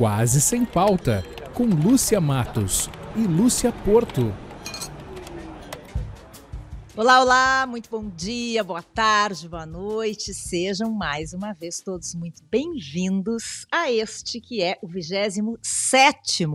Quase Sem Pauta, com Lúcia Matos e Lúcia Porto. Olá, olá, muito bom dia, boa tarde, boa noite. Sejam mais uma vez todos muito bem-vindos a este que é o 27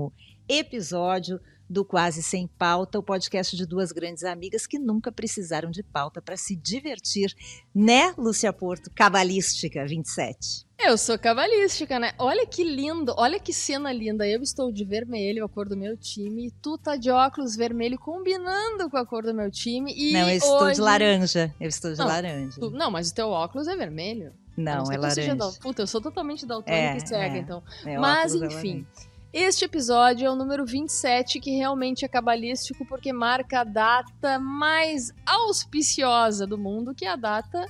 episódio do Quase Sem Pauta, o podcast de duas grandes amigas que nunca precisaram de pauta para se divertir, né, Lúcia Porto? Cabalística 27. Eu sou cabalística, né? Olha que lindo, olha que cena linda. Eu estou de vermelho, a cor do meu time, e tu tá de óculos vermelho combinando com a cor do meu time. E não, eu estou hoje... de laranja. Eu estou de não, laranja. Tu... não, mas o teu óculos é vermelho. Não, não é laranja. Dal... Puta, eu sou totalmente daltônica é, e cega, é. então. Meu mas, é enfim. Este episódio é o número 27, que realmente é cabalístico porque marca a data mais auspiciosa do mundo, que é a data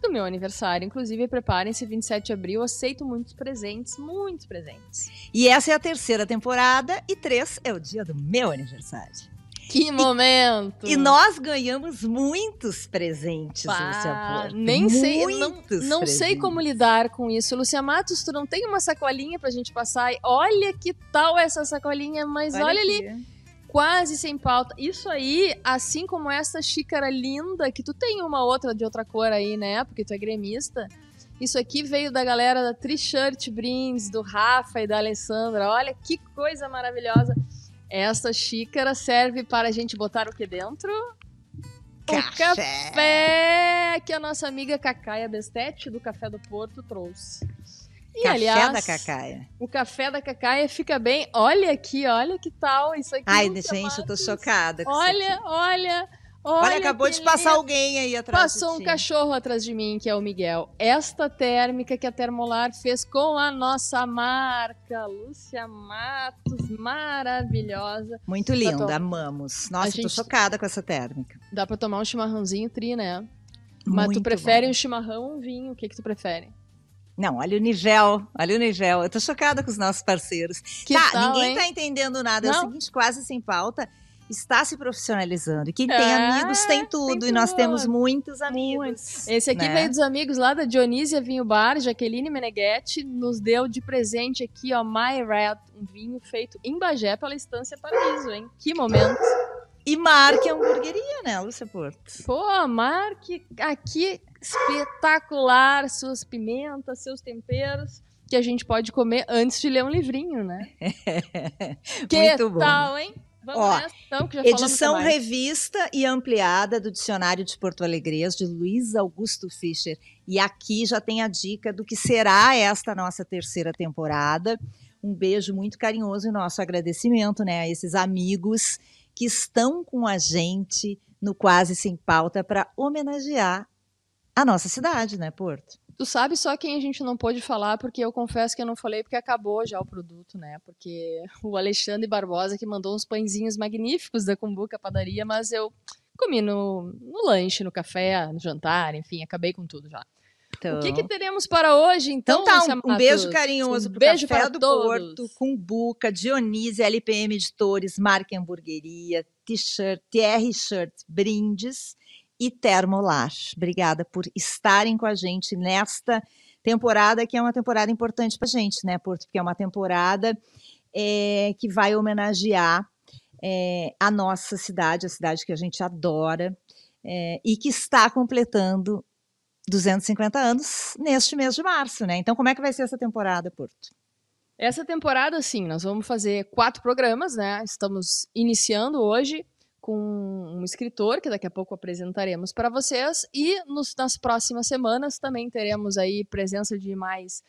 do meu aniversário. Inclusive, preparem-se, 27 de abril, aceito muitos presentes, muitos presentes. E essa é a terceira temporada, e três é o dia do meu aniversário. Que momento! E, e nós ganhamos muitos presentes, Pá, Lúcia Porto. Nem muitos sei, não, não presentes. sei como lidar com isso. Lúcia Matos, tu não tem uma sacolinha pra gente passar? Olha que tal essa sacolinha, mas olha, olha ali, quase sem pauta. Isso aí, assim como essa xícara linda, que tu tem uma outra de outra cor aí, né? Porque tu é gremista. Isso aqui veio da galera da Tri-Shirt Brindes, do Rafa e da Alessandra. Olha que coisa maravilhosa. Essa xícara serve para a gente botar o que dentro? Café. O café que a nossa amiga Cacaia Destete, do Café do Porto, trouxe. E, café aliás, da Cacaia. O café da Cacaia fica bem. Olha aqui, olha que tal isso aqui. Ai, gente, eu tô chocada olha, olha, olha. Olha, acabou de passar alguém aí atrás Passou um cachorro atrás de mim, que é o Miguel. Esta térmica que a Termolar fez com a nossa marca, Lúcia Matos, maravilhosa. Muito linda, amamos. Nossa, gente... tô chocada com essa térmica. Dá pra tomar um chimarrãozinho tri, né? Mas Muito tu prefere bom. um chimarrão ou um vinho? O que que tu prefere? Não, olha o nível, olha o nível. Eu tô chocada com os nossos parceiros. Que tá, tal, ninguém hein? tá entendendo nada. É o Não? seguinte, quase sem pauta, está se profissionalizando. E quem tem É, amigos tem tudo. tem e nós temos muitos amigos. Esse aqui né? veio dos amigos lá da Dionísia Vinho Bar, Jaqueline Meneghetti, nos deu de presente aqui, ó, My Red, um vinho feito em Bagé pela Estância Paraíso, hein? Que momento. E marque a hamburgueria, né, Lúcia Porto? Pô, Marque aqui espetacular, suas pimentas, seus temperos, que a gente pode comer antes de ler um livrinho, né? Que Muito bom. tal, hein? Vamos Ó, nessa, então, que já Edição revista e ampliada do Dicionário de Porto Alegre de Luiz Augusto Fischer. E aqui já tem a dica do que será esta nossa terceira temporada. Um beijo muito carinhoso e nosso agradecimento né, a esses amigos que estão com a gente no Quase Sem Pauta para homenagear a nossa cidade, né, Porto? Tu sabe só quem a gente não pôde falar, porque eu confesso que eu não falei, porque acabou já o produto, né? Porque o Alexandre Barbosa que mandou uns pãezinhos magníficos da Cumbuca Padaria, mas eu comi no, no lanche, no café, no jantar, enfim, acabei com tudo já. Então, O que, que teremos para hoje, então? Então tá, um, um beijo carinhoso Um pro beijo Café para do todos. Porto, Cumbuca, Dionísio, LPM Editores, Marca Hamburgueria, T-shirt, TR Shirt Brindes e Termolar. Obrigada por estarem com a gente nesta temporada, que é uma temporada importante pra gente, né, Porto? Porque é uma temporada é, que vai homenagear é, a nossa cidade, a cidade que a gente adora, é, e que está completando 250 anos neste mês de março, né? Então, como é que vai ser essa temporada, Porto? Essa temporada, sim, nós vamos fazer quatro programas, né? Estamos iniciando hoje com um escritor que daqui a pouco apresentaremos para vocês e nos- nas próximas semanas também teremos aí presença de mais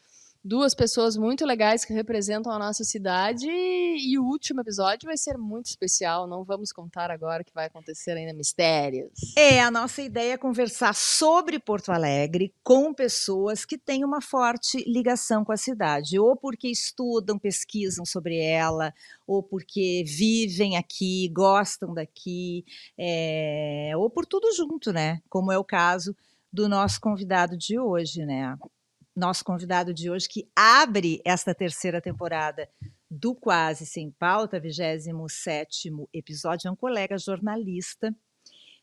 duas pessoas muito legais que representam a nossa cidade e o último episódio vai ser muito especial. Não vamos contar agora o que vai acontecer ainda mistérios. É, a nossa ideia é conversar sobre Porto Alegre com pessoas que têm uma forte ligação com a cidade, ou porque estudam, pesquisam sobre ela, ou porque vivem aqui, gostam daqui, é, ou por tudo junto, né? Como é o caso do nosso convidado de hoje, né? Nosso convidado de hoje que abre esta terceira temporada do Quase Sem Pauta, 27º episódio, é um colega jornalista,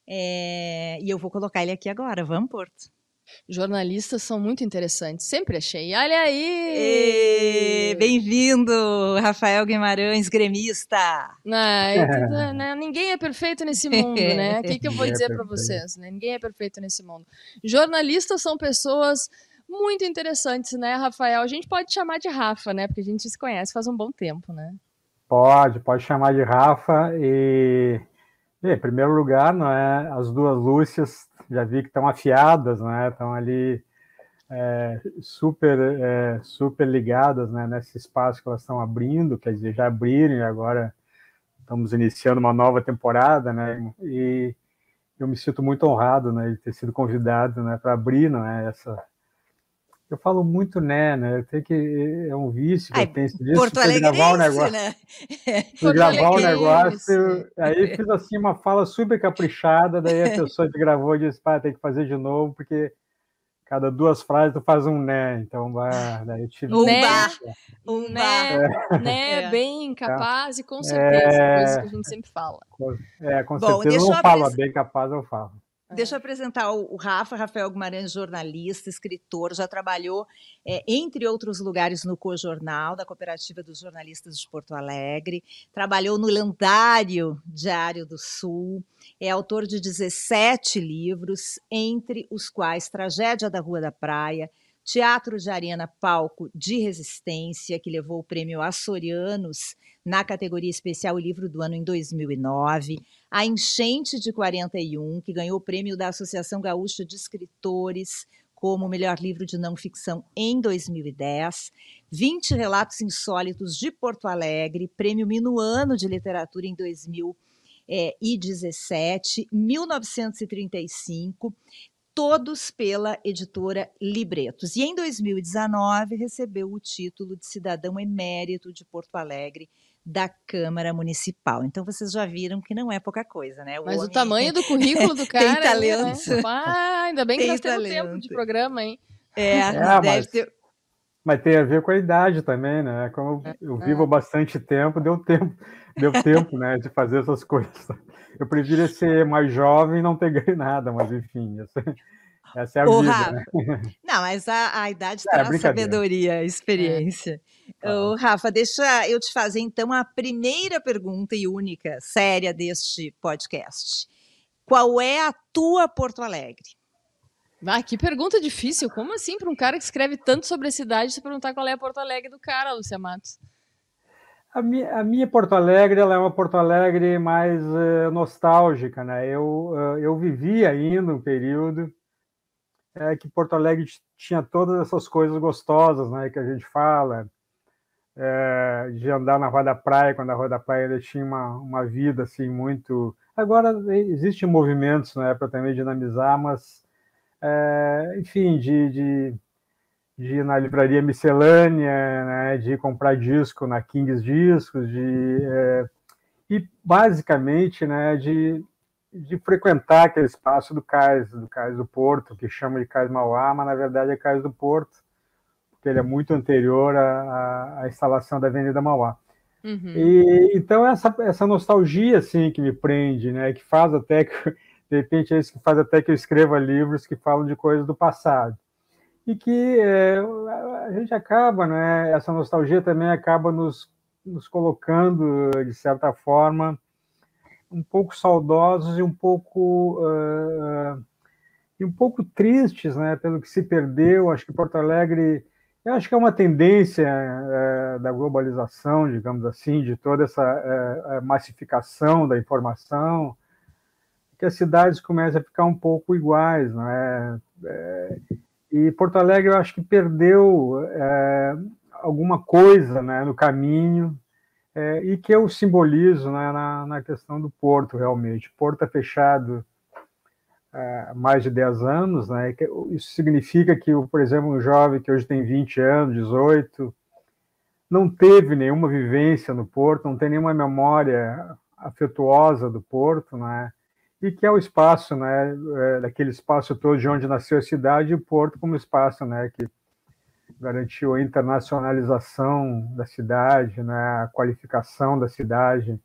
é, e eu vou colocar ele aqui agora. Vamos, Porto? Jornalistas são muito interessantes, sempre achei. Olha aí! Bem-vindo, Rafael Guimarães, gremista! Ah, é, né? Ninguém é perfeito nesse mundo, né? O que, que eu vou dizer para vocês? Né? Ninguém é perfeito nesse mundo. Jornalistas são pessoas muito interessantes, né, Rafael? A gente pode chamar de Rafa, né? Porque a gente se conhece faz um bom tempo, né? Pode, pode chamar de Rafa e, em primeiro lugar, não é? As duas Lúcias já vi que estão afiadas, né? Estão ali é, super é, super ligadas, né? Nesse espaço que elas estão abrindo, quer dizer, já abriram e agora estamos iniciando uma nova temporada, né? E eu me sinto muito honrado, né, de ter sido convidado, né, para abrir, não é essa eu falo muito né, né? Tem que é um vício que Ai, eu tenho disso. Porto Alegre, gravar um negócio, né? gravar um negócio, aí fiz assim uma fala super caprichada, daí a pessoa que gravou disse, pá, tem que fazer de novo porque cada duas frases tu faz um né, então vai, daí eu tive um né, um né, é. né, é. bem capaz e com certeza, é, coisa que a gente sempre fala. É, com Bom, certeza eu não falo bem capaz, eu falo. Deixa eu apresentar o, Rafa, Rafael Guimarães, jornalista, escritor, já trabalhou, é, entre outros lugares, no Co-Jornal, da Cooperativa dos Jornalistas de Porto Alegre, trabalhou no lendário Diário do Sul, é autor de 17 livros, entre os quais Tragédia da Rua da Praia, Teatro de Arena Palco de Resistência, que levou o prêmio Açorianos na categoria especial Livro do Ano em 2009, A Enchente de 41, que ganhou o prêmio da Associação Gaúcha de Escritores como melhor livro de não ficção em 2010, 20 relatos insólitos de Porto Alegre, prêmio Minuano de Literatura em 2017, 1935, todos pela editora Libretos. E em 2019 recebeu o título de cidadão emérito de Porto Alegre da Câmara Municipal. Então vocês já viram que não é pouca coisa, né? O Mas homem... o tamanho do currículo do cara. tem talento. Né? Ah, ainda bem que nós temos tempo de programa, hein? É, é deve mas, ter. Mas tem a ver com a idade também, né? Como eu, é. vivo há bastante tempo, deu tempo, deu tempo, né, de fazer essas coisas. Eu preferia ser mais jovem e não ter ganho nada, mas enfim, essa, essa é a Ô, vida. Rafa, né? Não, mas a, a idade é, traz sabedoria, experiência. É. Ô, Rafa, deixa eu te fazer então a primeira pergunta e única séria deste podcast. Qual é a tua Porto Alegre? Ah, que pergunta difícil. Como assim, para um cara que escreve tanto sobre a cidade, você perguntar qual é a Porto Alegre do cara, Lúcia Matos? A minha, a minha Porto Alegre ela é uma Porto Alegre mais uh, nostálgica, né? Eu, uh, eu vivi ainda um período é, que Porto Alegre tinha todas essas coisas gostosas, né? Que a gente fala, é, de andar na Rua da Praia, quando a Rua da Praia tinha uma, uma vida assim muito. Agora existem movimentos né, para também dinamizar, mas, é, enfim, de, de, de, ir na livraria miscelânea, né, de comprar disco na Kings Discos, de, é, e basicamente né, de, de frequentar aquele espaço do cais, do cais do Porto, que chama de Cais Mauá, mas na verdade é Cais do Porto que ele é muito anterior à, à instalação da Avenida Mauá. Uhum. E, então, essa, essa nostalgia, assim, que me prende, né, que faz até que, de repente, é isso que faz até que eu escreva livros que falam de coisas do passado. E que é, a gente acaba, né, essa nostalgia também acaba nos, nos colocando, de certa forma, um pouco saudosos e um pouco uh, e um pouco tristes, né, pelo que se perdeu. Acho que Porto Alegre eu acho que é uma tendência é, da globalização, digamos assim, de toda essa é, massificação da informação, que as cidades começam a ficar um pouco iguais, não é? e Porto Alegre, eu acho que perdeu alguma coisa né, no caminho, é, e que eu simbolizo né, na, na questão do porto, realmente. Porto é fechado mais de 10 anos, né? Isso significa que, por exemplo, um jovem que hoje tem 20 anos, 18, não teve nenhuma vivência no Porto, não tem nenhuma memória afetuosa do Porto, né? E que é o espaço, né, é, daquele espaço todo de onde nasceu a cidade, o Porto como espaço, né, que garantiu a internacionalização da cidade, né, a qualificação da cidade,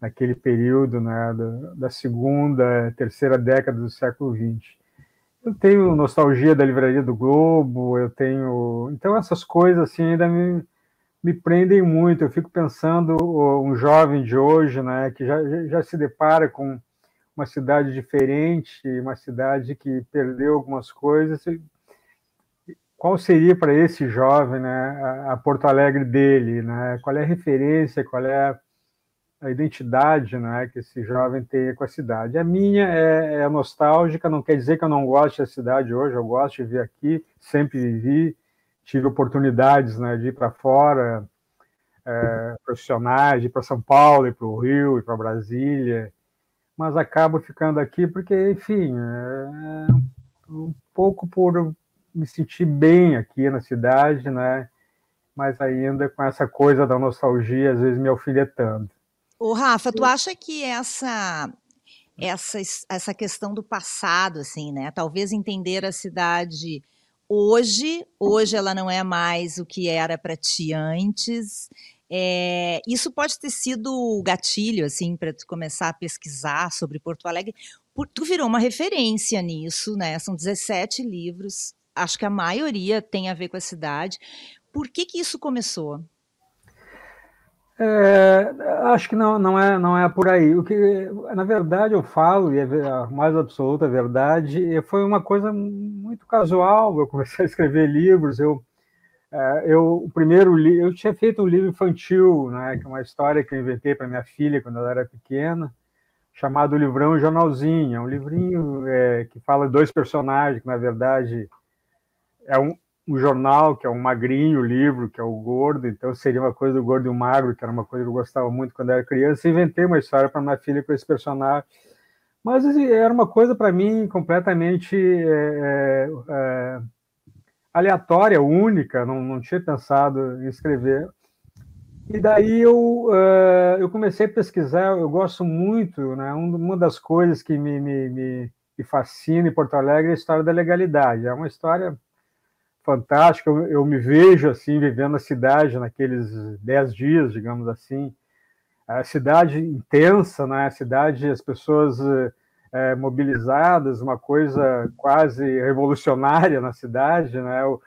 naquele período né, da, da segunda, terceira década do século XX. eu tenho nostalgia da livraria do Globo, eu tenho. Então, essas coisas assim ainda me, me prendem muito. Eu fico pensando um jovem de hoje, né, que já, já se depara com uma cidade diferente, uma cidade que perdeu algumas coisas. Qual seria para esse jovem, né, a Porto Alegre dele, né? Qual é a referência, qual é a identidade, né, que esse jovem tem com a cidade? A minha é, é nostálgica, não quer dizer que eu não goste da cidade hoje. Eu gosto de vir aqui, sempre vivi, tive oportunidades, né, de ir para fora, é, profissionais, de ir para São Paulo, ir para o Rio, ir para Brasília mas acabo ficando aqui porque, enfim, é um pouco por me sentir bem aqui na cidade, né? Mas ainda com essa coisa da nostalgia, às vezes me alfinetando. O Rafa, tu acha que essa essa essa questão do passado, assim, né? Talvez entender a cidade hoje, hoje ela não é mais o que era para ti antes. É, isso pode ter sido o gatilho, assim, para tu começar a pesquisar sobre Porto Alegre. Por, tu virou uma referência nisso, né? São 17 livros, acho que a maioria tem a ver com a cidade. Por que que isso começou? É, acho que não, não, é, não é por aí. O que, na verdade, eu falo, e é a mais absoluta verdade, foi uma coisa muito casual. Eu comecei a escrever livros, eu é, eu, o primeiro eu tinha feito um livro infantil, né, que é uma história que eu inventei para minha filha quando ela era pequena, chamado Livrão Jornalzinho. É um livrinho é, que fala de dois personagens, que na verdade é um, um jornal, que é um magrinho livro, que é o gordo, então seria uma coisa do gordo e o magro, que era uma coisa que eu gostava muito quando era criança. Inventei uma história para minha filha com esse personagem. Mas assim, era uma coisa para mim completamente. É, é, aleatória, única, não, não tinha pensado em escrever. E daí eu, uh, eu comecei a pesquisar, eu gosto muito, né, uma das coisas que me, me, me fascina em Porto Alegre é a história da legalidade. É uma história fantástica, eu, eu me vejo assim, vivendo a cidade naqueles dez dias, digamos assim, a cidade intensa, né, a cidade, as pessoas é, mobilizadas, uma coisa quase revolucionária na cidade, né? Eu,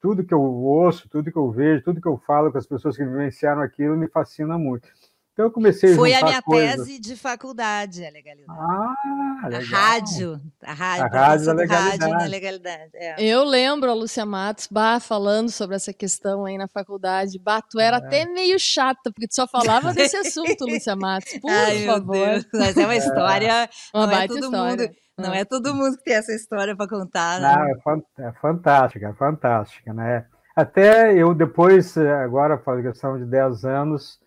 tudo que eu ouço, tudo que eu vejo, tudo que eu falo com as pessoas que vivenciaram aquilo me fascina muito. Então eu comecei a Foi a minha coisas. tese de faculdade, a legalidade. Ah, legal. A rádio, a rádio, a rádio, da legalidade. rádio na legalidade. É. Eu lembro a Lúcia Matos, bah, falando sobre essa questão aí na faculdade. Bah, tu era é. até meio chata, porque tu só falava desse assunto, Lúcia Matos. Por Ai, favor. Mas é uma história. Uma não baita é todo história. Mundo, não é todo mundo que tem essa história para contar, né? Não, é, fantástica, é fantástica, né? Até eu depois, agora faz questão de 10 anos,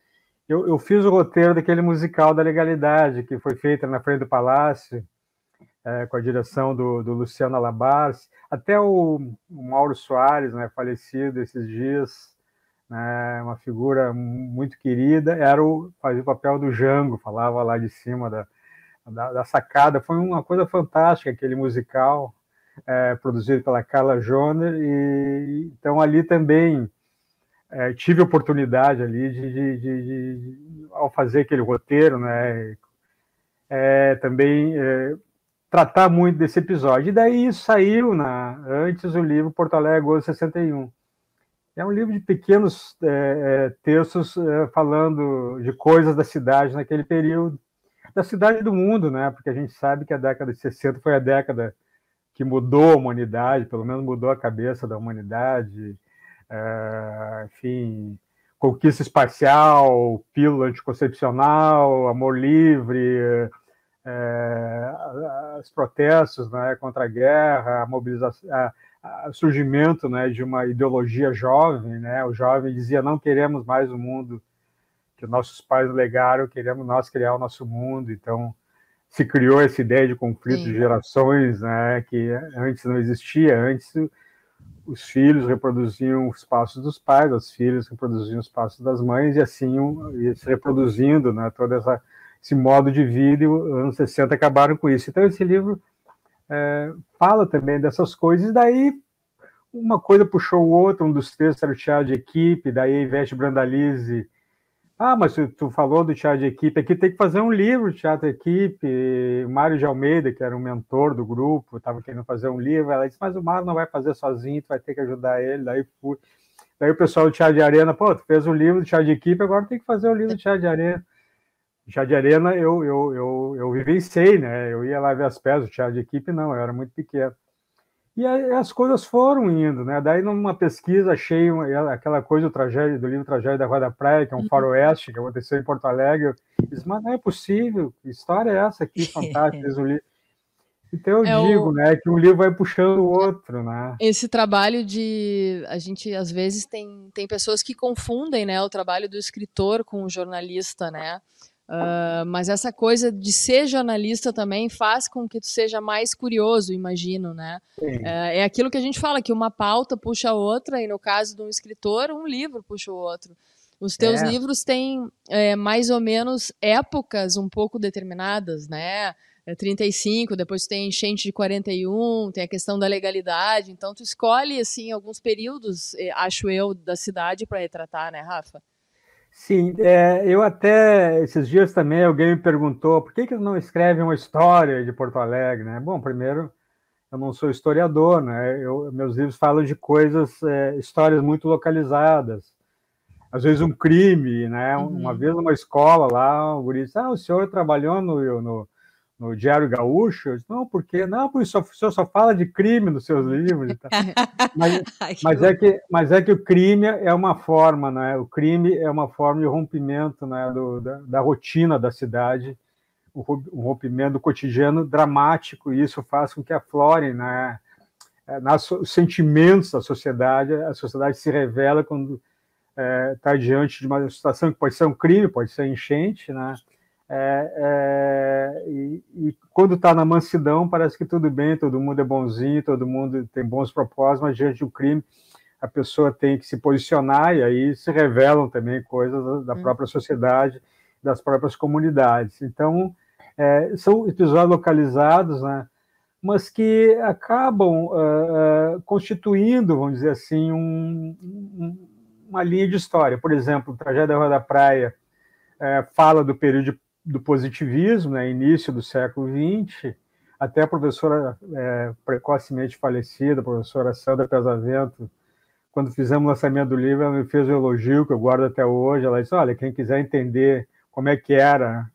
eu, eu, fiz o roteiro daquele musical da legalidade que foi feita na frente do Palácio, é, com a direção do, do Luciano Alabars, até o, o, Mauro Soares, né, falecido esses dias, né, uma figura muito querida, era o fazia o papel do Jango, falava lá de cima da, da, da sacada. Foi uma coisa fantástica aquele musical é, produzido pela Carla Joner e então ali também é, tive oportunidade ali de, de, de, de, ao fazer aquele roteiro, né, é, também é, tratar muito desse episódio. E daí saiu na, antes o livro Porto Alegre Agosto 61. É um livro de pequenos é, é, textos é, falando de coisas da cidade naquele período, da cidade do mundo, né? Porque a gente sabe que a década de 60 foi a década que mudou a humanidade, pelo menos mudou a cabeça da humanidade, é, enfim, conquista espacial, pílula anticoncepcional, amor livre, é, os protestos né, contra a guerra, a mobilização, a, a surgimento né, de uma ideologia jovem, né? O jovem dizia não queremos mais o mundo que nossos pais legaram, queremos nós criar o nosso mundo. Então se criou essa ideia de conflito Sim. de gerações, né? Que antes não existia. Antes os filhos reproduziam os passos dos pais, os filhos reproduziam os passos das mães, e assim ia se reproduzindo, né, todo essa, esse modo de vida, e os anos 60 acabaram com isso. Então, esse livro é, fala também dessas coisas, e daí uma coisa puxou o outro, um dos textos era o teatro de equipe, daí a Ivete Brandalize Ah, mas tu falou do teatro de equipe, aqui tem que fazer um livro de teatro de equipe. O Mário de Almeida, que era um mentor do grupo, estava querendo fazer um livro. Ela disse, mas o Mário não vai fazer sozinho, tu vai ter que ajudar ele. Daí fui. Daí o pessoal do Teatro de Arena, pô, tu fez um livro de teatro de equipe, agora tem que fazer o um livro de teatro de arena. Teatro de Arena eu, eu, eu, eu vivenciei, né? Eu ia lá ver as peças, o teatro de equipe não, eu era muito pequeno. E aí as coisas foram indo, né? Daí, numa pesquisa, achei aquela coisa do, tragédia, do livro Tragédia da Rua da Praia, que é um uhum. faroeste, que aconteceu em Porto Alegre. Eu disse, mas não é possível, que história é essa aqui, fantástica. Então eu é digo, o... né, que um livro vai puxando o outro, né? Esse trabalho de a gente às vezes tem tem pessoas que confundem, né, o trabalho do escritor com o jornalista, né? Uh, mas essa coisa de ser jornalista também faz com que tu seja mais curioso, imagino, né? Uh, é aquilo que a gente fala, que uma pauta puxa a outra, e no caso de um escritor, um livro puxa o outro. Os teus é. livros têm é, mais ou menos épocas um pouco determinadas, né? É 35, depois tem enchente de 41, tem a questão da legalidade. Então, tu escolhe, assim, alguns períodos, eh, acho eu, da cidade para retratar, né, Rafa? Sim, é, eu até esses dias também alguém me perguntou por que, que não escreve uma história de Porto Alegre, né? Bom, primeiro eu não sou historiador, né? Eu, meus livros falam de coisas, é, histórias muito localizadas. Às vezes um crime, né? Uhum. Uma vez numa escola lá, o guri disse, ah, o senhor trabalhou no, no no Diário Gaúcho. Disse, não, porque não, porque o senhor só fala de crime nos seus livros. Mas, mas, é que, mas é que o crime é uma forma, né? O crime é uma forma de rompimento né, do, da, da rotina da cidade, um rompimento do cotidiano dramático, e isso faz com que aflorem né, nas, os sentimentos da sociedade. A sociedade se revela quando está é, diante de uma situação que pode ser um crime, pode ser enchente, né? É, é, e, e, quando está na mansidão, parece que tudo bem, todo mundo é bonzinho, todo mundo tem bons propósitos, mas diante do crime, a pessoa tem que se posicionar, e aí se revelam também coisas da, hum. própria sociedade, das próprias comunidades. Então, é, são episódios localizados, né, mas que acabam uh, uh, constituindo, vamos dizer assim, um, um, uma linha de história. Por exemplo, o Tragédia da Rua da Praia é, fala do período de do positivismo, né, início do século XX, até a professora é, precocemente falecida, a professora Sandra Pesavento, quando fizemos o lançamento do livro, ela me fez um elogio que eu guardo até hoje. Ela disse: Olha, quem quiser entender como é que era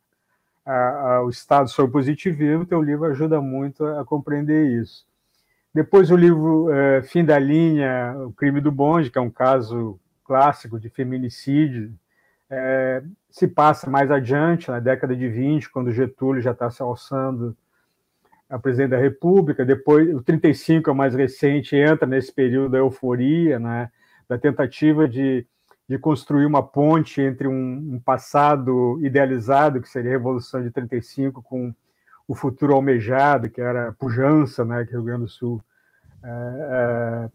a, a, o estado sobre positivismo, teu livro ajuda muito a, a compreender isso. Depois o livro é, Fim da Linha, O Crime do Bonde, que é um caso clássico de feminicídio, é, se passa mais adiante, na década de 20, quando Getúlio já está se alçando a presidente da República, depois o 35 é o mais recente, entra nesse período da euforia, né, da tentativa de, de construir uma ponte entre um, um passado idealizado, que seria a Revolução de 35, com o futuro almejado, que era a pujança, né, que o Rio Grande do Sul é,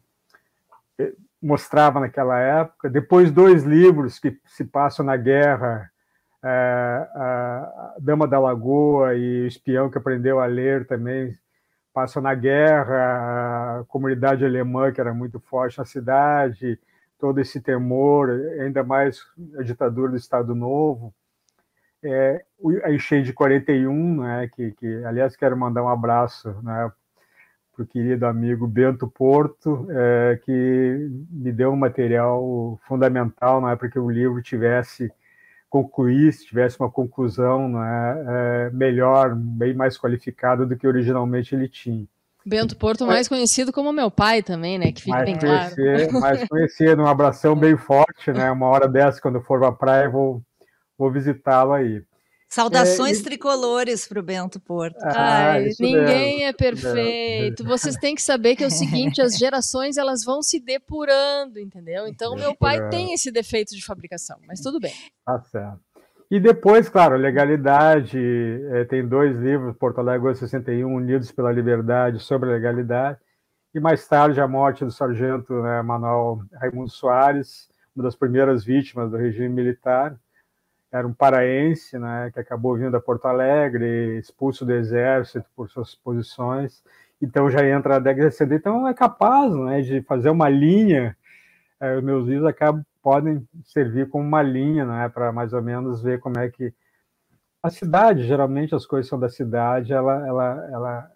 é, mostrava naquela época. Depois, dois livros que se passam na guerra, é, a Dama da Lagoa e o Espião que Aprendeu a Ler também passam na guerra, a comunidade alemã que era muito forte na cidade, todo esse temor, ainda mais a ditadura do Estado Novo. É, a enchente de 41, né, que, que, aliás, quero mandar um abraço né, para o querido amigo Bento Porto, é, que me deu um material fundamental né, para que o livro tivesse concluísse, tivesse uma conclusão né, é, melhor, bem mais qualificada do que originalmente ele tinha. Bento Porto, mais conhecido como meu pai também, né? Que fica mais bem claro. Mais conhecido, um abração bem forte, né? Uma hora dessa, quando eu for para a praia, vou, vou visitá-lo aí. Saudações é, tricolores para o Bento Porto. Ah, Ai, ninguém mesmo. é perfeito. Vocês têm que saber que é o seguinte: as gerações elas vão se depurando, entendeu? Então, meu pai tem esse defeito de fabricação, mas tudo bem. Tá certo. E depois, claro, legalidade. É, tem dois livros, Porto Alegre 61, Unidos pela Liberdade, sobre a legalidade. E mais tarde, a morte do sargento né, Manuel Raimundo Soares, uma das primeiras vítimas do regime militar era um paraense, né, que acabou vindo a Porto Alegre, expulso do exército por suas posições, então já entra a década de 60. Então é capaz né, de fazer uma linha, é, meus livros acabam podem servir como uma linha, né, para mais ou menos ver como é que a cidade, geralmente as coisas são da cidade, ela, ela, ela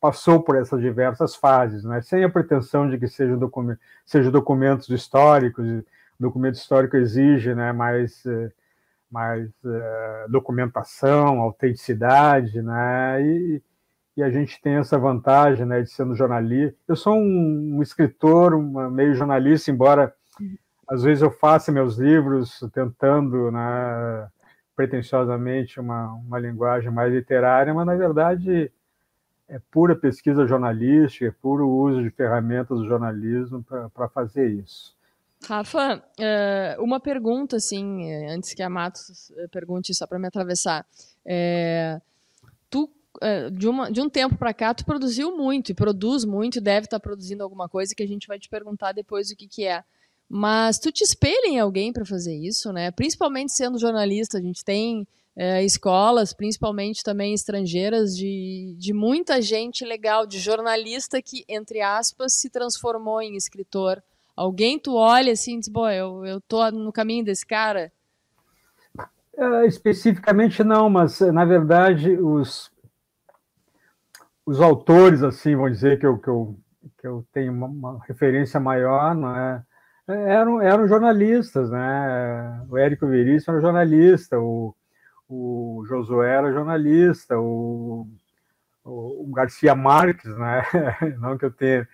passou por essas diversas fases, né, sem a pretensão de que sejam document, seja documentos históricos, documento histórico exige né, mais, eh, mais uh, documentação, autenticidade, né, e, e a gente tem essa vantagem né, de sendo jornalista. Eu sou um, um escritor, um meio jornalista, embora às vezes eu faça meus livros tentando, né, pretensiosamente, uma, uma linguagem mais literária, mas na verdade é pura pesquisa jornalística, é puro uso de ferramentas do jornalismo para fazer isso. Rafa, eh, uma pergunta, assim, eh, antes que a Matos eh, pergunte, só para me atravessar. É, tu de, uma, de um tempo para cá, tu produziu muito e produz muito, deve estar tá produzindo alguma coisa que a gente vai te perguntar depois o que, que é. Mas tu te espelha em alguém para fazer isso, né? Principalmente sendo jornalista, a gente tem é, escolas, principalmente também estrangeiras, de, de muita gente legal, de jornalista que, entre aspas, se transformou em escritor. Alguém tu olha assim diz, Bom, eu, eu tô no caminho desse cara? É, especificamente não, mas na verdade os os autores, assim, vamos dizer que eu, que eu, que eu tenho uma, uma referência maior, não é? Eram, eram jornalistas, né? O Érico Veríssimo era jornalista, o, o Josué era jornalista, o, o, o Garcia Marques, né? Não que eu tenha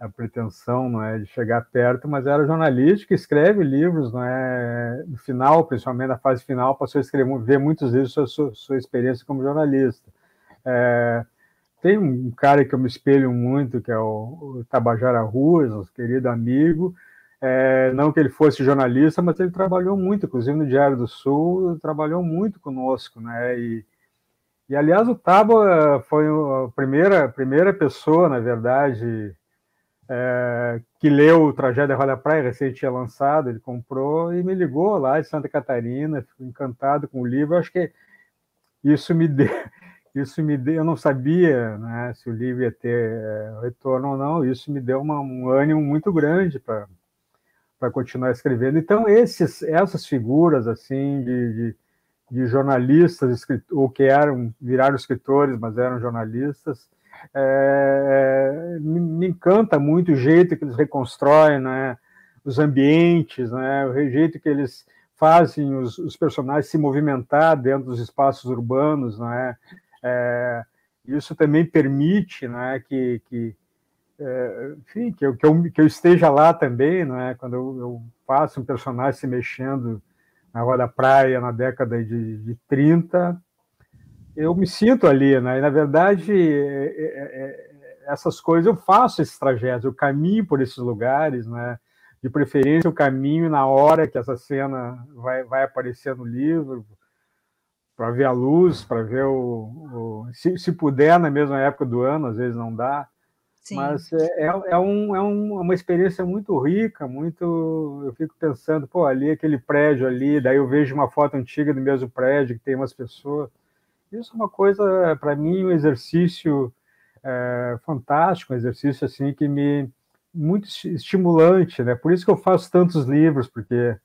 a pretensão não é de chegar perto, mas era jornalista que escreve livros, não é no final, principalmente na fase final, passou a escrever ver muitos livros sobre sua, sua experiência como jornalista. É, tem um cara que eu me espelho muito, que é o, o Tabajara Ruas, nosso querido amigo. É, não que ele fosse jornalista, mas ele trabalhou muito, inclusive no Diário do Sul, trabalhou muito conosco, né? E, e aliás, o Taba foi a primeira, primeira pessoa, na verdade, é, que leu o Tragédia Roda Praia, recém tinha lançado, ele comprou e me ligou lá de Santa Catarina, ficou encantado com o livro. Eu acho que isso me deu, isso me deu, eu não sabia né, se o livro ia ter é, retorno ou não, isso me deu uma, um ânimo muito grande para para continuar escrevendo. Então esses, essas figuras assim de, de, de jornalistas, ou que eram viraram escritores, mas eram jornalistas, é, me, me, encanta muito o jeito que eles reconstroem, né, os ambientes, né, o jeito que eles fazem os, os personagens se movimentar dentro dos espaços urbanos, né, é, isso também permite né, que, que, é, enfim, que, eu, que, eu, que eu esteja lá também, né, quando eu, eu faço um personagem se mexendo na Rua da Praia na década de, de 30, eu me sinto ali, né? E, na verdade, é, é, é, essas coisas eu faço esses trajetos, eu caminho por esses lugares, né? De preferência, eu caminho na hora que essa cena vai, vai aparecer no livro, para ver a luz, para ver o, o se, se, puder na mesma época do ano, às vezes não dá. Sim. Mas é, é, é, um, é um, uma experiência muito rica, muito. Eu fico pensando, pô, ali aquele prédio ali, daí eu vejo uma foto antiga do mesmo prédio que tem umas pessoas. Isso é uma coisa, para mim, um exercício é, fantástico, um exercício assim que me muito estimulante, né? Por isso que eu faço tantos livros, porque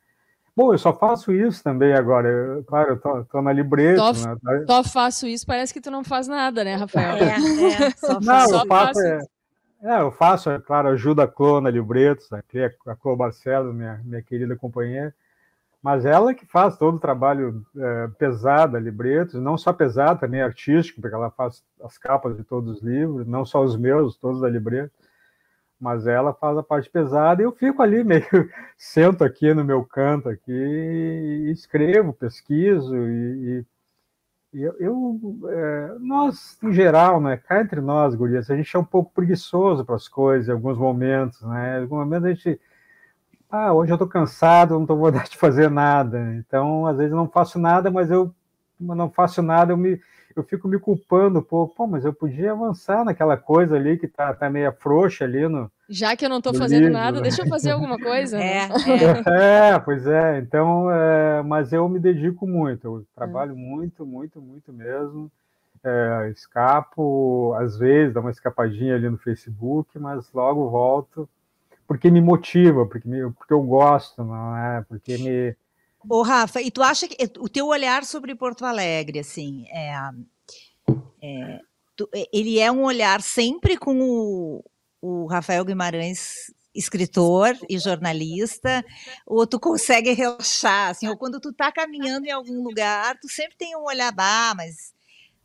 Bom, eu só faço isso também agora. Eu, claro, eu tô, tô na libreta. Só, né? só faço isso, parece que tu não faz nada, né, Rafael? É, é, só não, eu faço, é, é, eu faço, é claro, ajuda a Clô na Libretos, aqui a Clô Barcelos, minha, minha querida companheira, mas ela que faz todo o trabalho é, pesado Libretos, não só pesado, também artístico, porque ela faz as capas de todos os livros, não só os meus, todos da Libretos mas ela faz a parte pesada e eu fico ali meio sento aqui no meu canto aqui e escrevo, pesquiso e, e eu, eu é, nós em geral, né, cá entre nós, gurias, a gente é um pouco preguiçoso para as coisas em alguns momentos, né? Em alguns momentos a gente ah, hoje eu estou cansado, não estou vontade de fazer nada. Então, às vezes eu não faço nada, mas eu não faço nada, eu me eu fico me culpando, pô, pô, mas eu podia avançar naquela coisa ali que tá, tá meio frouxa ali no. Já que eu não estou fazendo livro, nada, né? deixa eu fazer alguma coisa. É, é. é pois é. Então, é, mas eu me dedico muito, eu trabalho é. muito, muito, muito mesmo. É, escapo, às vezes, dá uma escapadinha ali no Facebook, mas logo volto porque me motiva, porque, me, porque eu gosto, não é? Porque me. Ô, Rafa, e tu acha que o teu olhar sobre Porto Alegre, assim, é, é tu, ele é um olhar sempre com o, o Rafael Guimarães escritor e jornalista, ou tu consegue relaxar, assim, ou quando tu tá caminhando em algum lugar, tu sempre tem um olhar, ah, mas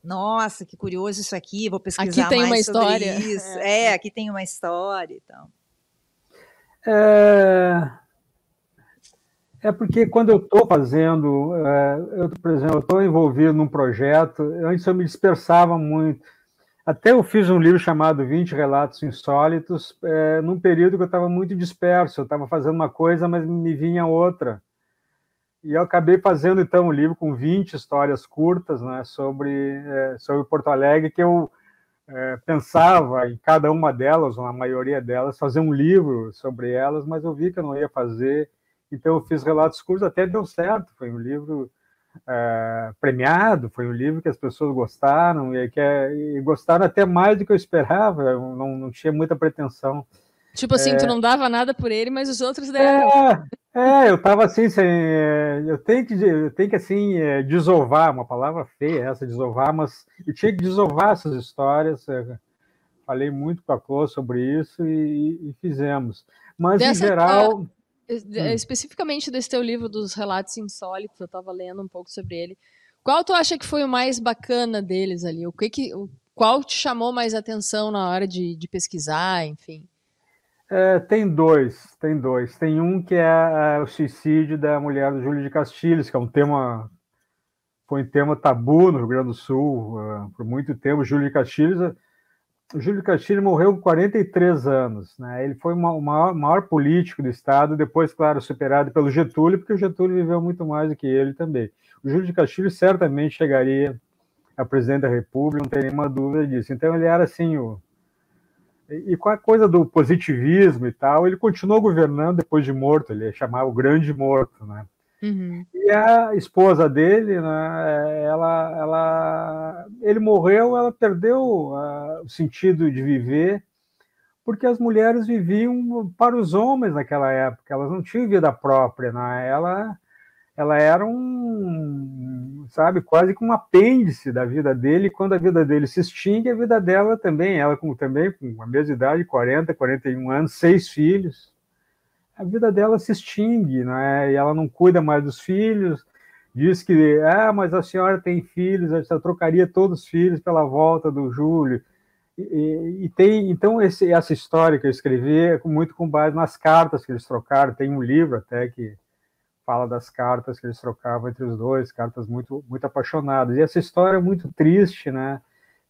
nossa, que curioso isso aqui, vou pesquisar aqui tem mais uma sobre história. isso. É. é. aqui tem uma história e tal. É, é porque quando eu estou fazendo, é, eu, por exemplo, eu estou envolvido num projeto, antes eu me dispersava muito. Até eu fiz um livro chamado 20 Relatos Insólitos, é, num período que eu estava muito disperso, eu estava fazendo uma coisa, mas me vinha outra. E eu acabei fazendo, então, um livro com 20 histórias curtas né, sobre, é, sobre Porto Alegre, que eu é, pensava em cada uma delas, ou na maioria delas, fazer um livro sobre elas, mas eu vi que eu não ia fazer, então eu fiz relatos curtos, até deu certo, foi um livro é, premiado, foi um livro que as pessoas gostaram, e, que, é, e gostaram até mais do que eu esperava, eu não, não tinha muita pretensão. Tipo assim, é... tu não dava nada por ele, mas os outros deram. É, é eu tava assim, sem, é, eu tenho que, eu tenho que assim, é, desovar, uma palavra feia essa, desovar, mas eu tinha que desovar essas histórias, é, falei muito com a Clô sobre isso e, e fizemos. Mas, Dessa, em geral... Uh, especificamente desse teu livro dos relatos insólitos, eu tava lendo um pouco sobre ele, qual tu acha que foi o mais bacana deles ali? O que que, o, qual te chamou mais atenção na hora de, de pesquisar, enfim? É, tem dois, tem dois. Tem um que é, é, o suicídio da mulher do Júlio de Castilhos, que é um tema foi um tema tabu no Rio Grande do Sul uh, por muito tempo. Júlio de Castilhos, o Júlio de Castilhos morreu com 43 anos, né? Ele foi uma, o maior, maior, político do estado, depois, claro, superado pelo Getúlio, porque o Getúlio viveu muito mais do que ele também. O Júlio de Castilhos certamente chegaria a presidente da República, não tem nenhuma dúvida disso. Então ele era assim o e com a coisa do positivismo e tal, ele continuou governando depois de morto, ele chamava o grande morto, né? Uhum. E a esposa dele, né, ela, ela, ele morreu, ela perdeu uh, o sentido de viver, porque as mulheres viviam para os homens naquela época, elas não tinham vida própria, né? Ela, ela era um, sabe, quase que um apêndice da vida dele. E quando a vida dele se extingue, a vida dela também, ela com, também com a mesma idade, 40, 41 anos, seis filhos, a vida dela se extingue, né? E ela não cuida mais dos filhos. Diz que, ah, mas a senhora tem filhos, eu trocaria todos os filhos pela volta do Júlio. E, e, tem então esse, essa história que eu escrevi é muito com base nas cartas que eles trocaram. Tem um livro até que fala das cartas que eles trocavam entre os dois, cartas muito muito apaixonadas. E essa história é muito triste, né?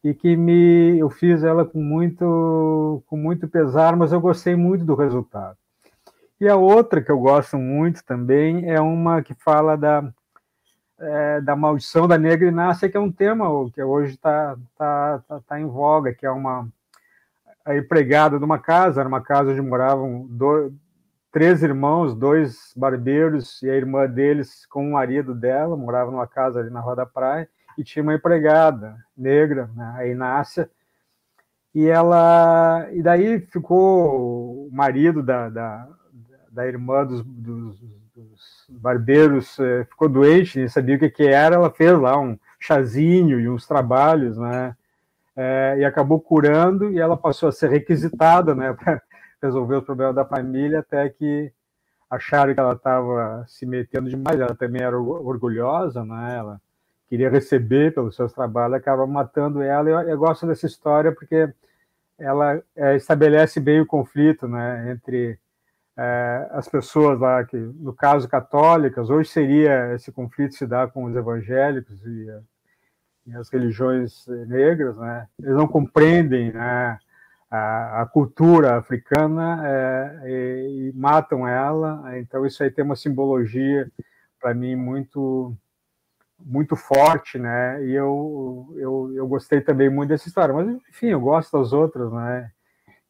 E que me eu fiz ela com muito com muito pesar, mas eu gostei muito do resultado. E a outra que eu gosto muito também é uma que fala da é, da maldição da negra Inácia, que é um tema que hoje está tá, tá, tá em voga, que é uma a empregada de uma casa, era uma casa onde moravam dois, três irmãos, dois barbeiros e a irmã deles com o marido dela, morava numa casa ali na Rua da Praia, e tinha uma empregada negra, né, a Inácia, e ela e daí ficou o marido da, da, da irmã dos, dos, dos barbeiros eh, ficou doente, nem sabia o que, que era, ela fez lá um chazinho e uns trabalhos, né, é, e acabou curando, e ela passou a ser requisitada, né, resolver os problemas da família, até que acharam que ela estava se metendo demais. Ela também era orgulhosa, né? Ela queria receber pelos seus trabalhos, acaba matando ela. Eu, eu gosto dessa história porque ela é, estabelece bem o conflito, né? Entre é, as pessoas lá que, no caso católicas, hoje seria esse conflito se dá com os evangélicos e, e as religiões negras, né? Eles não compreendem, né? A, a cultura africana é, e, e, matam ela. Então isso aí tem uma simbologia para mim muito muito forte, né? E eu, eu, eu gostei também muito dessa história. Mas enfim, eu gosto das outras, né?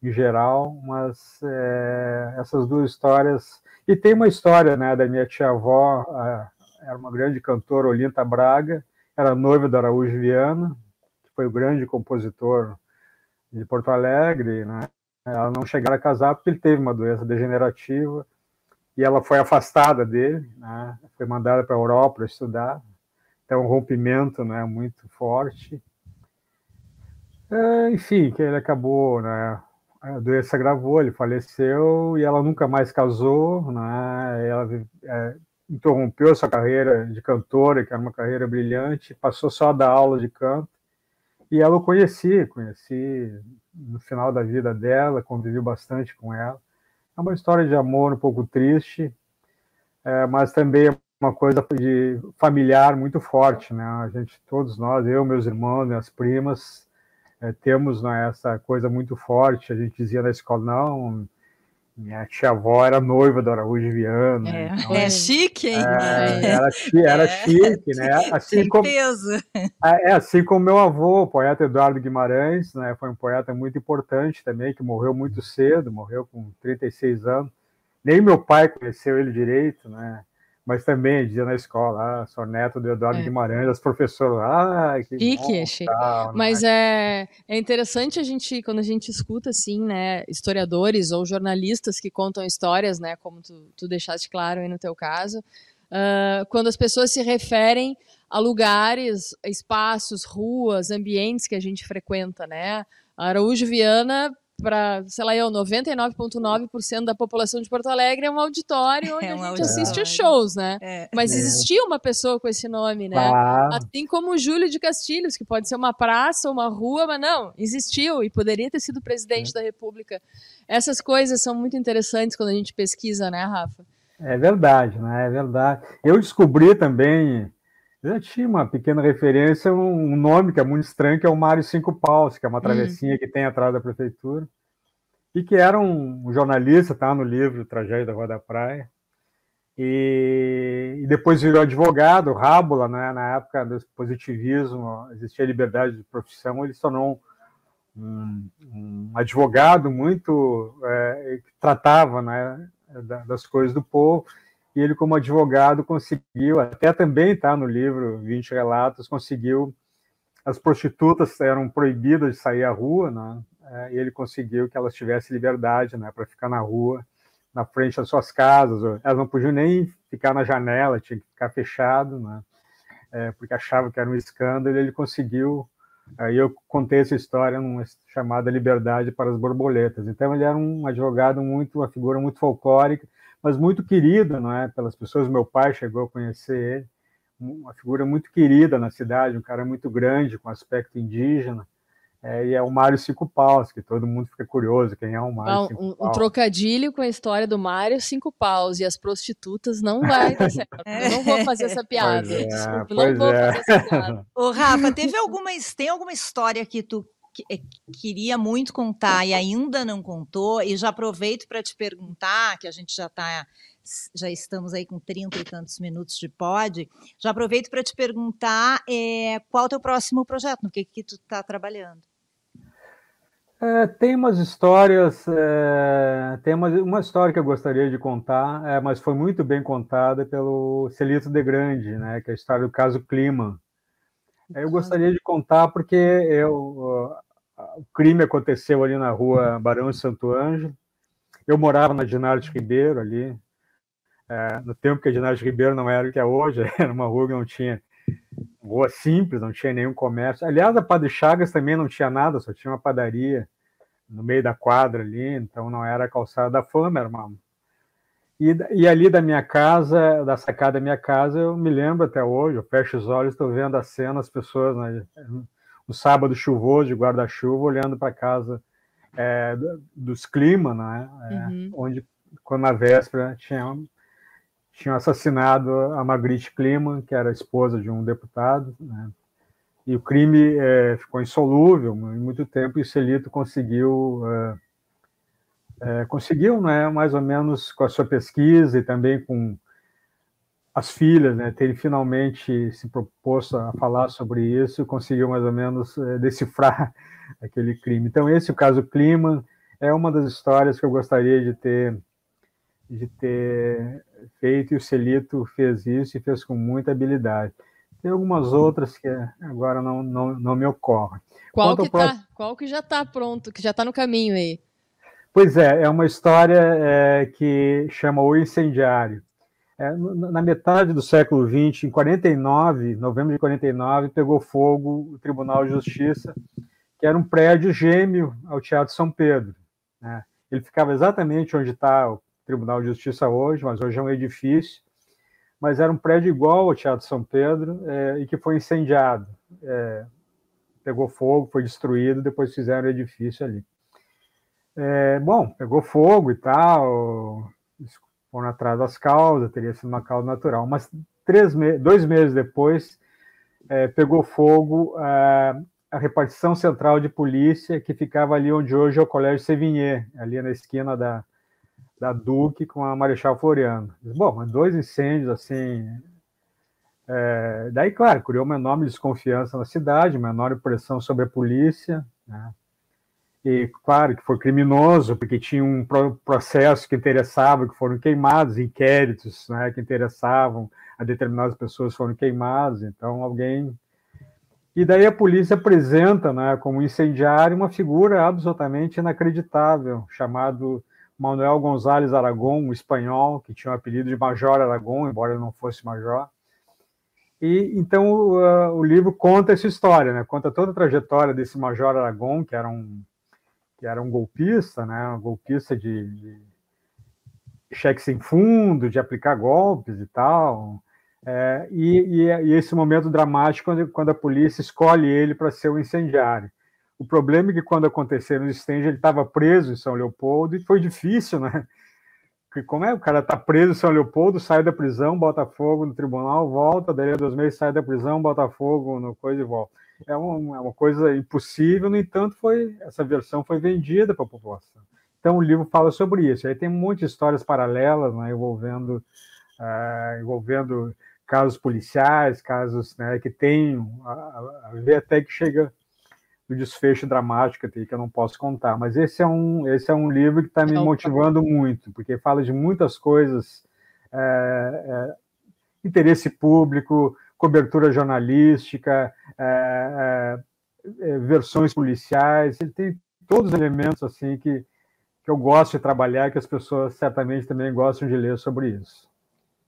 Em geral, mas é, essas duas histórias e tem uma história, né? Da minha tia avó, era uma grande cantora, Olinta Braga, era noiva do Araújo Viana, que foi o grande compositor de Porto Alegre, né? Ela não chegaram a casar porque ele teve uma doença degenerativa e ela foi afastada dele, né? foi mandada para a Europa para estudar. Então, um rompimento né, muito forte. É, enfim, que ele acabou, né, a doença agravou, ele faleceu e ela nunca mais casou, né, ela é, interrompeu sua carreira de cantora, que era uma carreira brilhante, passou só a dar aula de canto, e ela o conheci, conheci no final da vida dela, convivi bastante com ela. É uma história de amor um pouco triste, é, mas também é uma coisa de familiar muito forte, né? A gente, todos nós, eu, meus irmãos, minhas primas, é, temos né, essa coisa muito forte. A gente dizia na escola, não, minha tia-avó era noiva do Araújo Viana. É, então, é chique, hein? É, era, era é, chique, né? Assim como, é, é, assim como meu avô, o poeta Eduardo Guimarães, né? Foi um poeta muito importante também, que morreu muito cedo, morreu com 36 anos. Nem meu pai conheceu ele direito, né? Mas também dizia na escola, ah, sou neto do Eduardo é. Guimarães, as professoras, ah, que chique, chique. Tal, mas é, é interessante a gente, quando a gente escuta, assim, né, historiadores ou jornalistas que contam histórias, né, como tu, tu deixaste claro aí no teu caso, uh, quando as pessoas se referem a lugares, espaços, ruas, ambientes que a gente frequenta, né, Araújo Viana para, sei lá, eu, 99,9% da população de Porto Alegre é um auditório onde é um a gente auditório. assiste a shows, né? É. Mas é. existia uma pessoa com esse nome, né? Ah. Assim como o Júlio de Castilhos, que pode ser uma praça, uma rua, mas não, existiu e poderia ter sido presidente é. da República. Essas coisas são muito interessantes quando a gente pesquisa, né, Rafa? É verdade, né? É verdade. Eu descobri também já tinha uma pequena referência, um nome que é muito estranho, que é o Mário Cinco Paus, que é uma hum. travessinha que tem atrás da prefeitura, e que era um jornalista, tá no livro Tragédia da Rua da Praia, e, e depois virou advogado, Rábula, né, na época do positivismo, existia liberdade de profissão, ele se tornou um, um advogado muito é, que tratava né, das coisas do povo, e ele, como advogado, conseguiu, até também está no livro 20 Relatos, conseguiu. As prostitutas eram proibidas de sair à rua, né? É, e ele conseguiu que elas tivessem liberdade né, para ficar na rua, na frente das suas casas. Elas não podiam nem ficar na janela, tinha que ficar fechado, né? É, porque achavam que era um escândalo. Ele conseguiu. Aí eu contei essa história numa chamada Liberdade para as Borboletas. Então ele era um advogado muito, uma figura muito folclórica mas muito querido, não é, pelas pessoas. Meu pai chegou a conhecer ele, uma figura muito querida na cidade, um cara muito grande, com aspecto indígena. É, e é o Mário Cinco Paus, que todo mundo fica curioso, quem é o Mário ah, Cinco um, Paus. Um trocadilho com a história do Mário Cinco Paus e as prostitutas não vai dar certo. É. Eu não vou fazer essa piada. Pois é, Desculpa, não vou é. fazer essa piada. Ô, Rafa, teve alguma, tem alguma história que tu queria muito contar e ainda não contou, e já aproveito para te perguntar, que a gente já está já estamos aí com 30 e tantos minutos de pod, já aproveito para te perguntar é, qual é o teu próximo projeto, no que, que tu está trabalhando. É, tem umas histórias, é, tem uma, uma história que eu gostaria de contar, é, mas foi muito bem contada pelo Celito de Grande, né, que é a história do caso Clima, eu gostaria de contar porque eu, o crime aconteceu ali na rua Barão de Santo Ângelo. Eu morava na Dinarte Ribeiro ali, é, no tempo que a Dinarte Ribeiro não era o que é hoje, era uma rua que não tinha rua simples, não tinha nenhum comércio. Aliás, a Padre Chagas também não tinha nada, só tinha uma padaria no meio da quadra ali, então não era a calçada da fama, era uma e, e, ali da minha casa, da sacada da minha casa, eu me lembro até hoje, eu fecho os olhos, estou vendo a cena, as pessoas, né, no sábado chuvoso, de guarda-chuva, olhando para casa é, dos climas, né, é, uhum. onde, quando na véspera, tinham, tinham assassinado a Magritte Klima, que era a esposa de um deputado, né, e o crime é, ficou insolúvel em muito tempo, e o Celito conseguiu é, é, conseguiu, né, mais ou menos com a sua pesquisa e também com as filhas, né, terem finalmente se proposto a falar sobre isso, conseguiu mais ou menos é, decifrar aquele crime. Então esse o caso Clima é uma das histórias que eu gostaria de ter de ter feito e o Celito fez isso e fez com muita habilidade. Tem algumas outras que agora não, não, não me ocorrem. Qual que, tá, qual que já está pronto, que já está no caminho aí? Pois é, é uma história é, que chama O Incendiário. É, na metade do século XX, em 49, novembro de 49, pegou fogo o Tribunal de Justiça, que era um prédio gêmeo ao Teatro São Pedro. Né? Ele ficava exatamente onde está o Tribunal de Justiça hoje, mas hoje é um edifício, mas era um prédio igual ao Teatro São Pedro é, e que foi incendiado. É, pegou fogo, foi destruído, depois fizeram o edifício ali. É, bom, pegou fogo e tal, foram atrás das causas, teria sido uma causa natural. Mas três me dois meses depois, é, pegou fogo a, a, repartição central de polícia, que ficava ali onde hoje é o Colégio Sevigné, ali na esquina da, da Duque com a Marechal Floriano. Bom, dois incêndios assim. É, daí, claro, criou uma enorme desconfiança na cidade, uma enorme pressão sobre a polícia. Né? E claro que foi criminoso, porque tinha um processo que interessava, que foram queimados, inquéritos né, que interessavam a determinadas pessoas foram queimados, então alguém. E daí a polícia apresenta né, como incendiário uma figura absolutamente inacreditável, chamado Manuel González Aragon, um espanhol, que tinha o apelido de Major Aragon, embora ele não fosse major. E então uh, o livro conta essa história, né? conta toda a trajetória desse Major Aragon, que era um que era um golpista, né, um golpista de, de cheque sem fundo, de aplicar golpes e tal. É, e, e, e, esse momento dramático quando, quando a polícia escolhe ele para ser o incendiário. O problema é que quando aconteceram os incêndios, ele estava preso em São Leopoldo e foi difícil, né? Porque como é, o cara está preso em São Leopoldo, sai da prisão, bota fogo no tribunal, volta, daí a dois meses sai da prisão, bota fogo no coisa e volta é uma, é uma coisa impossível, no entanto, foi essa versão foi vendida para a população. Então o livro fala sobre isso. Aí tem um monte de histórias paralelas, né, envolvendo uh, envolvendo casos policiais, casos né, que tem a, a, ver até que chega no desfecho dramático que eu não posso contar. Mas esse é um esse é um livro que está me motivando muito, porque fala de muitas coisas, é, é, interesse público, cobertura jornalística, é, é, é, versões policiais, ele tem todos os elementos assim que, que eu gosto de trabalhar que as pessoas certamente também gostam de ler sobre isso.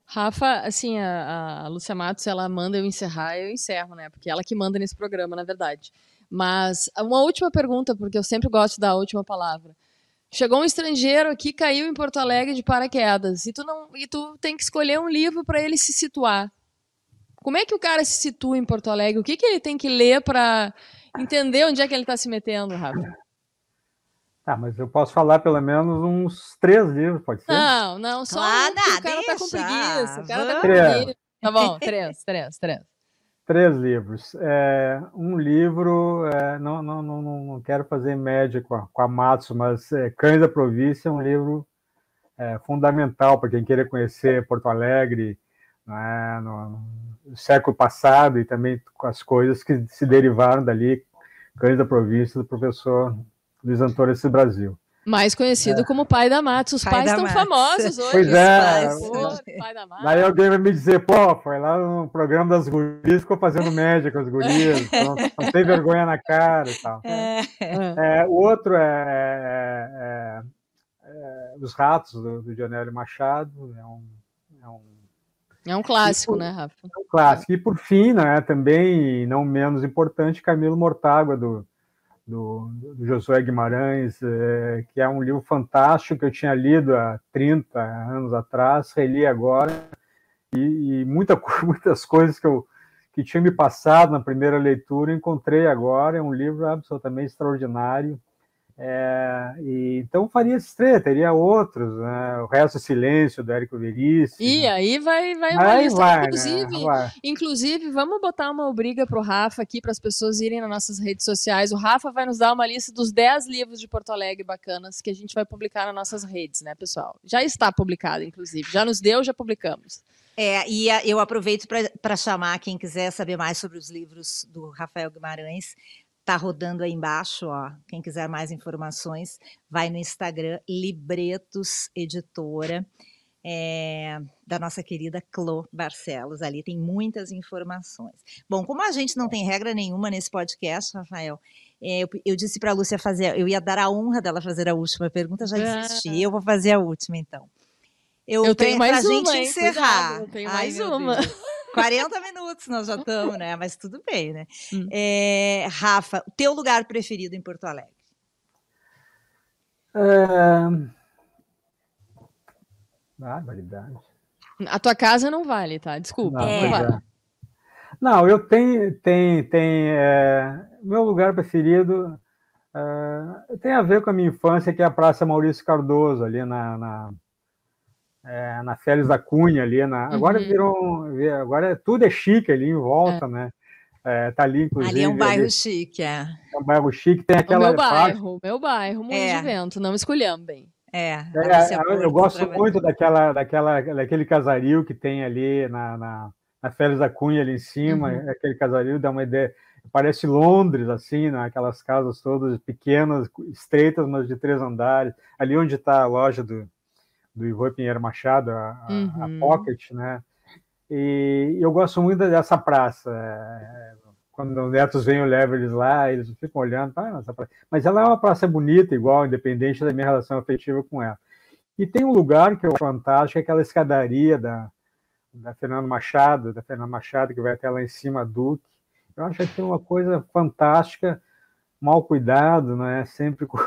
Rafa, assim, a, a Lúcia Matos, ela manda eu encerrar, eu encerro, né? Porque ela que manda nesse programa, na verdade. Mas uma última pergunta, porque eu sempre gosto da última palavra. Chegou um estrangeiro aqui, caiu em Porto Alegre de paraquedas, e tu não, e tu tem que escolher um livro para ele se situar. Como é que o cara se situa em Porto Alegre? O que, que ele tem que ler para entender onde é que ele está se metendo, Rafa? Tá, mas eu posso falar pelo menos uns três livros, pode ser? Não, não, só ah, um, o cara deixa. tá com preguiça. O cara tá com preguiça. Tá bom, três, três, três. Três livros. É, um livro, é, não, não, não, não quero fazer média com a, com a Matos, mas é, Cães da Província é um livro é, fundamental para quem queira conhecer Porto Alegre, né, no, século passado e também com as coisas que se derivaram dali, Cães da Província, do professor Luiz Antônio Esse Brasil. Mais conhecido é. como pai da Matos. Os pai pais estão famosos hoje. Pois é. pai da Matos. Daí alguém vai me dizer, pô, foi lá no programa das gurias, ficou fazendo média com as gurias, não, não tem vergonha na cara e tal. É. É, o outro é, é, é, é Os Ratos, do, do Dionélio Machado, é é um é um clássico, por, né, Rafa? É um clássico. E por fim, né, também, não menos importante, Camilo Mortágua, do, do, do Josué Guimarães, é, que é um livro fantástico que eu tinha lido há 30 anos atrás, reli agora, e, e muita, muitas coisas que eu que tinha me passado na primeira leitura, encontrei agora, é um livro absolutamente extraordinário, é, e, então faria esses três, teria outros, né? o resto silêncio do Érico Veríssimo. E aí vai, vai uma aí lista. Vai, né? inclusive, né? vai. inclusive, vamos botar uma obriga para o Rafa aqui para as pessoas irem nas nossas redes sociais. O Rafa vai nos dar uma lista dos 10 livros de Porto Alegre bacanas que a gente vai publicar nas nossas redes, né, pessoal? Já está publicado, inclusive. Já nos deu, já publicamos. É, e eu aproveito para chamar quem quiser saber mais sobre os livros do Rafael Guimarães. Tá rodando aí embaixo, ó. Quem quiser mais informações, vai no Instagram Libretos Editora, é, da nossa querida Clo Barcelos. Ali tem muitas informações. Bom, como a gente não tem regra nenhuma nesse podcast, Rafael, É, eu, eu, disse para a Lúcia fazer, eu ia dar a honra dela fazer a última pergunta, já desisti. Ah. Eu vou fazer a última, então. Eu, eu tenho mais uma, gente hein? encerrar. Cuidado, eu tenho Ai, mais uma. Deus. 40 minutos nós já estamos, né? Mas tudo bem, né? Hum. É, Rafa, o teu lugar preferido em Porto Alegre? É... Ah, validade. A tua casa não vale, tá? Desculpa. Não, é. vale. não eu tenho, tenho, tenho é, meu lugar preferido é, tem a ver com a minha infância, que é a Praça Maurício Cardoso, ali na, na, é, na Félix da Cunha, ali na. Agora uhum. virou. Agora é, tudo é chique ali em volta, é. né? É, tá ali, inclusive. Ali é um bairro ali, chique, é. É um bairro chique, tem aquela. O meu bairro, parte... meu bairro, muito é. de vento, não esculhambem. É, é eu, eu gosto muito daquela, daquela, daquele casario que tem ali na, na, na Félix da Cunha, ali em cima. Uhum. Aquele casario dá uma ideia. Parece Londres, assim, né? aquelas casas todas pequenas, estreitas, mas de três andares. Ali onde está a loja do, do Ivo Pinheiro Machado, a, uhum. a, Pocket, né? E eu gosto muito dessa praça. É, quando os netos vêm, eu levo eles lá, eles ficam olhando, ah, nossa praça. mas ela é uma praça bonita, igual, independente da minha relação afetiva com ela. E tem um lugar que é fantástico, é aquela escadaria da, da Fernando Machado, da Fernando Machado, que vai até lá em cima, a Duque. Eu acho que é uma coisa fantástica, mal cuidado, né? Sempre com,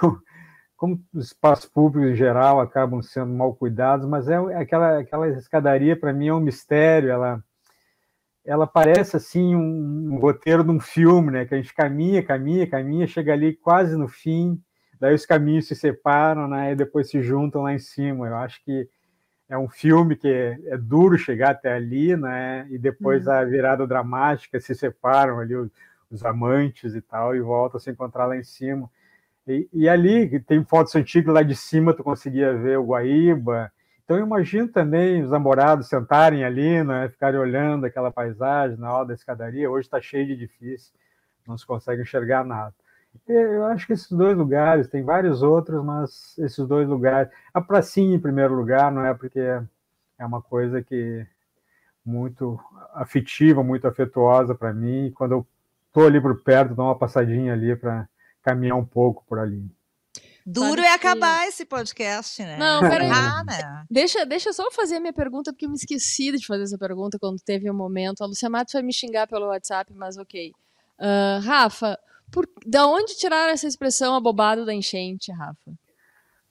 como os espaços públicos em geral acabam sendo mal cuidados, mas é aquela aquela escadaria para mim é um mistério, ela ela parece assim um, um, roteiro de um filme, né? Que a gente caminha, caminha, caminha, chega ali quase no fim, daí os caminhos se separam, né? E depois se juntam lá em cima. Eu acho que é um filme que é, é duro chegar até ali, né? E depois uhum. a virada dramática se separam ali os, os amantes e tal e voltam a se encontrar lá em cima. E, e, ali, tem fotos antigas lá de cima, tu conseguia ver o Guaíba. Então, eu imagino também os namorados sentarem ali, né, ficarem olhando aquela paisagem na hora da escadaria. Hoje está cheio de edifícios, não se consegue enxergar nada. Eu acho que esses dois lugares, tem vários outros, mas esses dois lugares. A pracinha, em primeiro lugar, não é porque é uma coisa que muito afetiva, muito afetuosa para mim. Quando eu estou ali por perto, dou uma passadinha ali para caminhar um pouco por ali. Duro é acabar esse podcast, né? Não, peraí. Ah, né? Deixa, deixa eu só fazer a minha pergunta, porque eu me esqueci de fazer essa pergunta quando teve um momento. A Lucia Matos vai me xingar pelo WhatsApp, mas ok. Uh, Rafa, por, da onde tiraram essa expressão abobado da enchente, Rafa?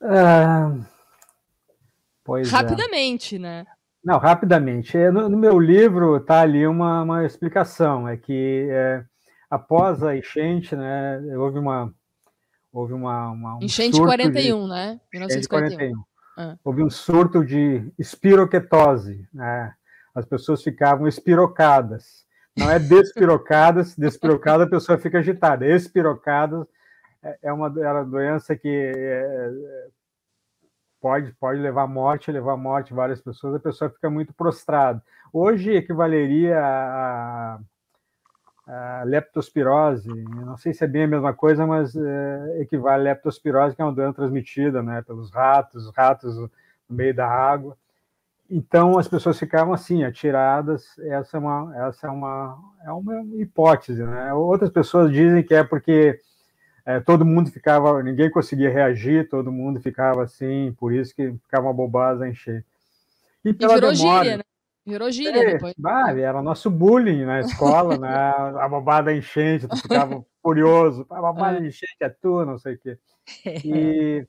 Uh, pois é. Rapidamente, é. né? Não, rapidamente. É, no, no, meu livro está ali uma, uma explicação. É que é, após a enchente, né, houve uma houve uma, uma um enchente 41, de, né? 1941. Ah. Houve um surto de espiroquetose, né? As pessoas ficavam espirocadas. Não é despirocadas, despirocada a pessoa fica agitada. Espirocadas é, é uma, é uma doença que é, pode, pode levar à morte, levar à morte várias pessoas, a pessoa fica muito prostrada. Hoje equivaleria a leptospirose, não sei se é bem a mesma coisa, mas é, equivale a leptospirose, que é uma doença transmitida né, pelos ratos, ratos no meio da água. Então as pessoas ficavam assim, atiradas. Essa é uma, essa é uma, é uma hipótese. Né? Outras pessoas dizem que é porque é, todo mundo ficava, ninguém conseguia reagir, todo mundo ficava assim, por isso que ficava uma bobagem encher. E pela e virou demora, gíria, né? Virou gíria é, depois. Bah, era nosso bullying na escola, né? A babada enchente, tu ficava curioso. A babada é. enchente é tu, não sei o quê. E,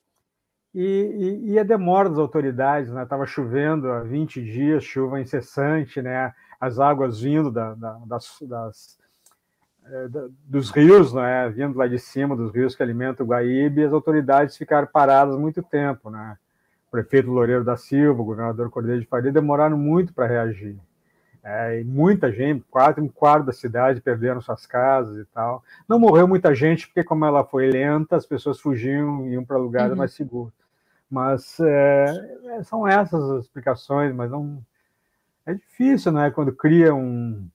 e, e, a demora das autoridades, né? Estava chovendo há 20 dias, chuva incessante, né? As águas vindo da, da, das, das é, dos rios, né? Vindo lá de cima dos rios que alimentam o Guaíba, e as autoridades ficaram paradas muito tempo, né? Prefeito Loureiro da Silva, o governador Cordeiro de Faria, demoraram muito para reagir. É, e muita gente, quase um quarto da cidade perderam suas casas e tal. Não morreu muita gente, porque como ela foi lenta, as pessoas fugiam e iam para lugares uhum. mais seguros. Mas é, é, são essas as explicações, mas não é difícil, né? Quando cria um,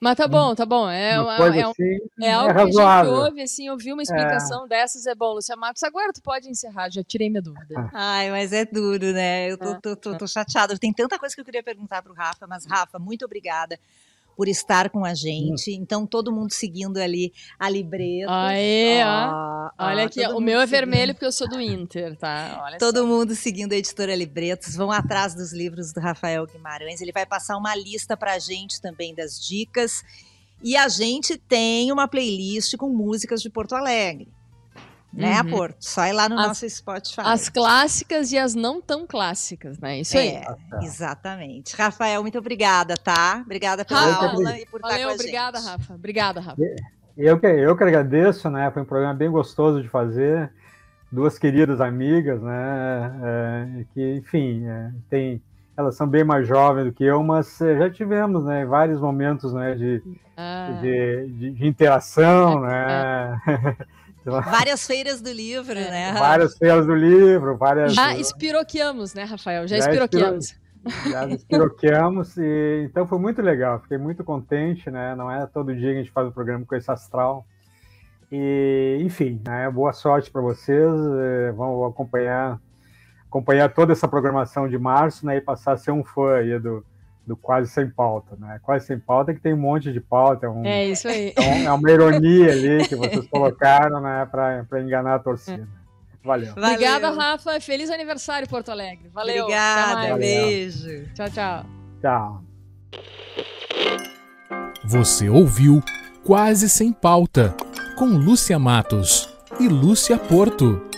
mas tá bom, tá bom. É, uma, é, um, assim, é algo é que a gente ouve, assim, ouvir uma explicação é. dessas é bom, Lucia Matos. Agora tu pode encerrar, já tirei minha dúvida. Ah. Ai, mas é duro, né? Eu tô, tô, tô, tô chateada. Tem tanta coisa que eu queria perguntar pro Rafa, mas Rafa, muito obrigada por estar com a gente. Hum. Então, todo mundo seguindo ali a libreta. Aê, ó. Olha aqui, o meu é seguindo. vermelho porque eu sou do Inter, tá? Olha todo só. mundo seguindo a editora Libretos. Vão atrás dos livros do Rafael Guimarães. Ele vai passar uma lista pra gente também das dicas. E a gente tem uma playlist com músicas de Porto Alegre né, uhum. Porto? Sai lá no as, nosso Spotify. As clássicas e as não tão clássicas, né? Isso aí. É, exatamente. Rafael, muito obrigada, tá? Obrigada pela Rafa, aula e por Valeu, estar com obrigada, gente. Rafa. Obrigada, Rafa. Eu que, eu que agradeço, né? Foi um programa bem gostoso de fazer. Duas queridas amigas, né? É, que, enfim, é, tem, elas são bem mais jovens do que eu, mas é, já tivemos, né? Vários momentos, né? De, ah. de, de, de, interação, né? Várias feiras do livro, é. né? Várias feiras do livro, várias. Já espiroqueamos, né, Rafael? Já, já espiroqueamos. Já espiroqueamos, e então foi muito legal, fiquei muito contente, né? Não é todo dia que a gente faz o um programa com esse astral. E, enfim, né, boa sorte para vocês, eh, vão acompanhar, acompanhar toda essa programação de março né, e passar a ser um fã aí do, do quase sem pauta, né? Quase sem pauta é que tem um monte de pauta. É, um, é isso aí. É, é, uma ironia ali que vocês colocaram, né? Para enganar a torcida. Valeu. Valeu. Obrigada, Rafa. Feliz aniversário, Porto Alegre. Valeu. Obrigada. Beijo. Tchau, tchau. Tchau. Você ouviu Quase Sem Pauta, com Lúcia Matos e Lúcia Porto.